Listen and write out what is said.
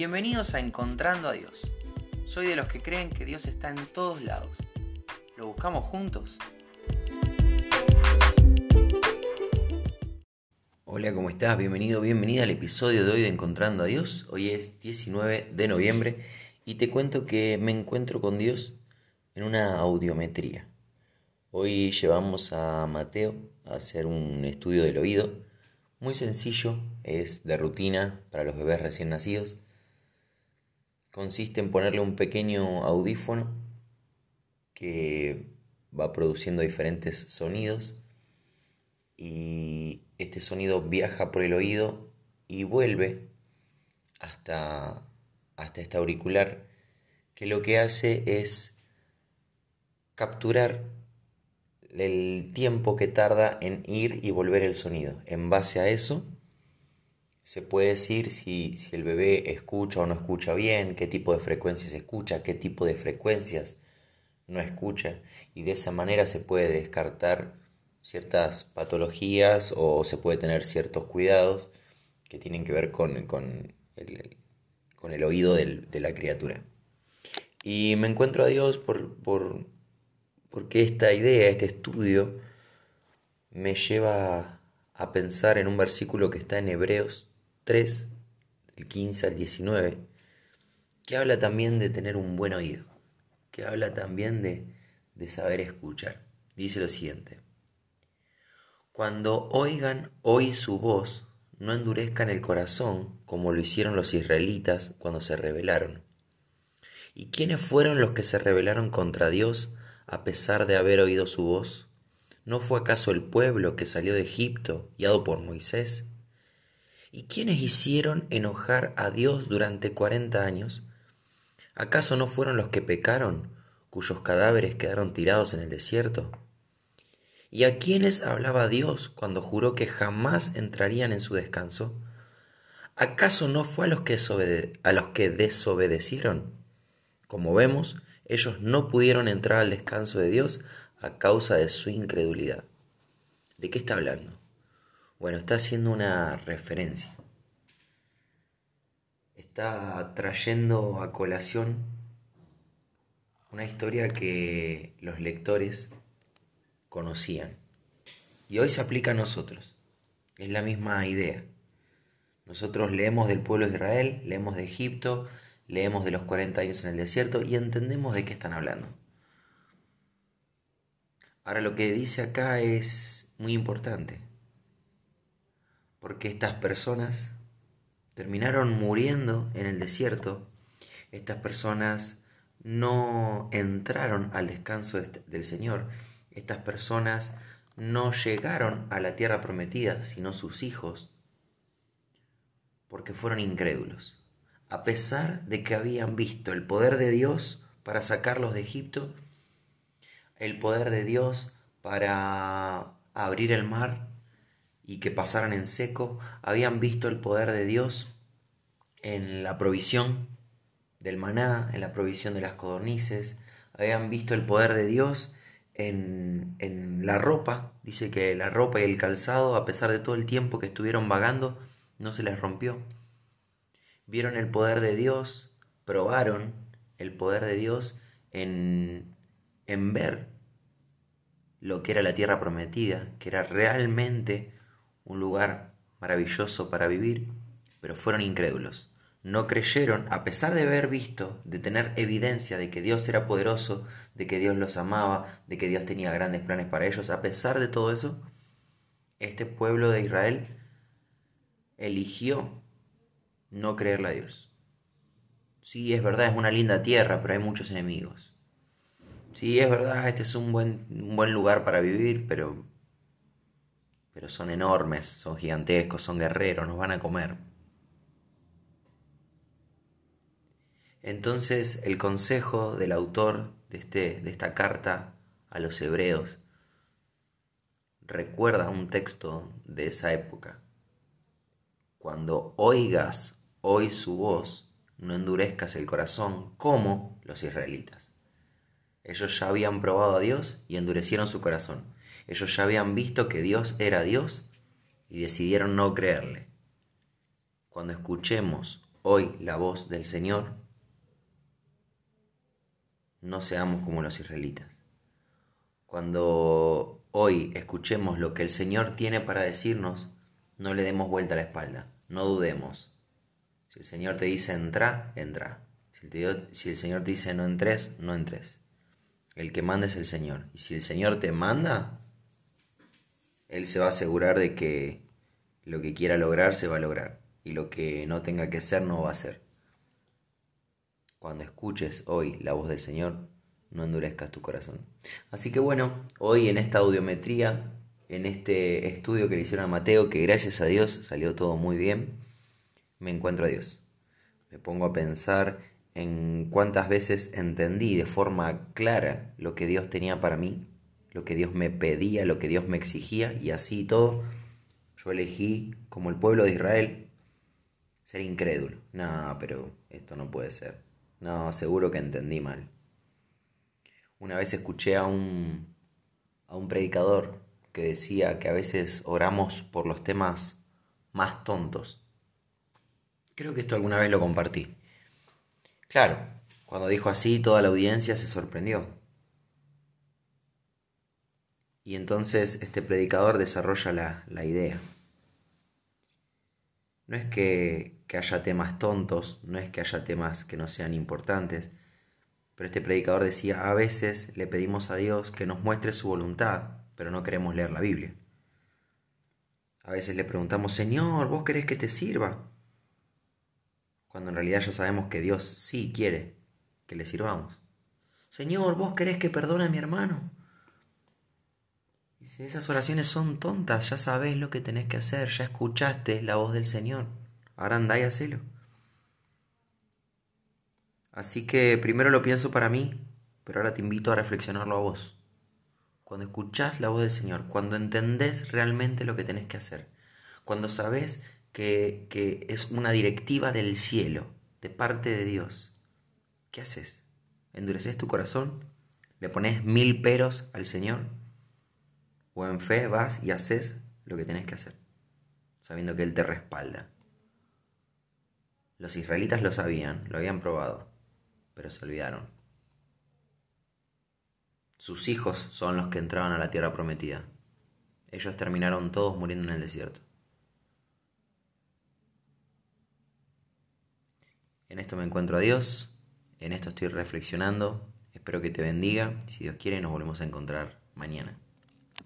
Bienvenidos a Encontrando a Dios. Soy de los que creen que Dios está en todos lados. ¿Lo buscamos juntos? Hola, ¿cómo estás? Bienvenido, bienvenida al episodio de hoy de Encontrando a Dios. Hoy es 19 de noviembre y te cuento que me encuentro con Dios en una audiometría. Hoy llevamos a Mateo a hacer un estudio del oído. Muy sencillo, es de rutina para los bebés recién nacidos consiste en ponerle un pequeño audífono que va produciendo diferentes sonidos y este sonido viaja por el oído y vuelve hasta, hasta este auricular que lo que hace es capturar el tiempo que tarda en ir y volver el sonido. En base a eso, se puede decir si, el bebé escucha o no escucha bien, qué tipo de frecuencias escucha, qué tipo de frecuencias no escucha, y de esa manera se puede descartar ciertas patologías o se puede tener ciertos cuidados que tienen que ver con, con, el, con el, oído de la criatura. Y me encuentro a Dios por, por, porque esta idea, este estudio, me lleva a pensar en un versículo que está en Hebreos 3, del 15 al 19, que habla también de tener un buen oído, que habla también de, de saber escuchar. Dice lo siguiente, cuando oigan hoy su voz, no endurezcan el corazón como lo hicieron los israelitas cuando se rebelaron. ¿Y quiénes fueron los que se rebelaron contra Dios a pesar de haber oído su voz? ¿No fue acaso el pueblo que salió de Egipto, guiado por Moisés? ¿Y quiénes hicieron enojar a Dios durante cuarenta años? ¿Acaso no fueron los que pecaron, cuyos cadáveres quedaron tirados en el desierto? ¿Y a quiénes hablaba Dios cuando juró que jamás entrarían en su descanso? ¿Acaso no fue a los que, a los que desobedecieron? Como vemos, ellos no pudieron entrar al descanso de Dios a causa de su incredulidad. ¿De qué está hablando? Bueno, está haciendo una referencia. Está trayendo a colación una historia que los lectores conocían. Y hoy se aplica a nosotros. Es la misma idea. Nosotros leemos del pueblo de Israel, leemos de Egipto, leemos de los 40 años en el desierto y entendemos de qué están hablando. Ahora lo que dice acá es muy importante porque estas personas terminaron muriendo en el desierto, estas personas no entraron al descanso del Señor, estas personas no llegaron a la tierra prometida, sino sus hijos, porque fueron incrédulos. A pesar de que habían visto el poder de Dios para sacarlos de Egipto, el poder de Dios para abrir el mar, y que pasaran en seco, habían visto el poder de Dios en la provisión del maná, en la provisión de las codornices, habían visto el poder de Dios en, en la ropa, dice que la ropa y el calzado, a pesar de todo el tiempo que estuvieron vagando, no se les rompió. Vieron el poder de Dios, probaron el poder de Dios en, en ver lo que era la tierra prometida, que era realmente un lugar maravilloso para vivir, pero fueron incrédulos. No creyeron, a pesar de haber visto, de tener evidencia de que Dios era poderoso, de que Dios los amaba, de que Dios tenía grandes planes para ellos, a pesar de todo eso, este pueblo de Israel eligió no creerle a Dios. Sí, es verdad, es una linda tierra, pero hay muchos enemigos. Sí, es verdad, este es un buen, un buen lugar para vivir, pero pero son enormes, son gigantescos, son guerreros, nos van a comer. Entonces el consejo del autor de, este, de esta carta a los hebreos recuerda un texto de esa época. Cuando oigas hoy su voz, no endurezcas el corazón como los israelitas. Ellos ya habían probado a Dios y endurecieron su corazón. Ellos ya habían visto que Dios era Dios y decidieron no creerle. Cuando escuchemos hoy la voz del Señor, no seamos como los israelitas. Cuando hoy escuchemos lo que el Señor tiene para decirnos, no le demos vuelta a la espalda, no dudemos. Si el Señor te dice entra, entra. Si el, Señor te dice no entres, no entres. El que manda es el Señor. Y si el Señor te manda, Él se va a asegurar de que lo que quiera lograr se va a lograr. Y lo que no tenga que ser no va a ser. Cuando escuches hoy la voz del Señor, no endurezcas tu corazón. Así que bueno, hoy en esta audiometría, en este estudio que le hicieron a Mateo, que gracias a Dios salió todo muy bien, me encuentro a Dios. Me pongo a pensar en cuántas veces entendí de forma clara lo que Dios tenía para mí, lo que Dios me pedía, lo que Dios me exigía, y así todo, yo elegí, como el pueblo de Israel, ser incrédulo. No, pero esto no puede ser. No, seguro que entendí mal. Una vez escuché a un, a un predicador que decía que a veces oramos por los temas más tontos. Creo que esto alguna vez lo compartí. Claro, cuando dijo así toda la audiencia se sorprendió. Y entonces este predicador desarrolla la, la idea. No es que, que haya temas tontos, no es que haya temas que no sean importantes, pero este predicador decía, a veces le pedimos a Dios que nos muestre su voluntad, pero no queremos leer la Biblia. A veces le preguntamos, Señor, ¿vos querés que te sirva? Cuando en realidad ya sabemos que Dios sí quiere que le sirvamos. Señor, ¿vos querés que perdone a mi hermano? Dice, esas oraciones son tontas, ya sabés lo que tenés que hacer, ya escuchaste la voz del Señor. Ahora andá y hacelo. Así que primero lo pienso para mí, pero ahora te invito a reflexionarlo a vos. Cuando escuchás la voz del Señor, cuando entendés realmente lo que tenés que hacer, cuando sabés que, que es una directiva del cielo, de parte de Dios, ¿qué haces? ¿Endureces tu corazón? ¿Le pones mil peros al Señor? ¿O en fe vas y haces lo que tenés que hacer, sabiendo que Él te respalda? Los israelitas lo sabían, lo habían probado pero se olvidaron. Sus hijos son los que entraban a la tierra prometida. Ellos terminaron todos muriendo en el desierto. En esto me encuentro a Dios, en esto estoy reflexionando, espero que te bendiga, si Dios quiere nos volvemos a encontrar mañana.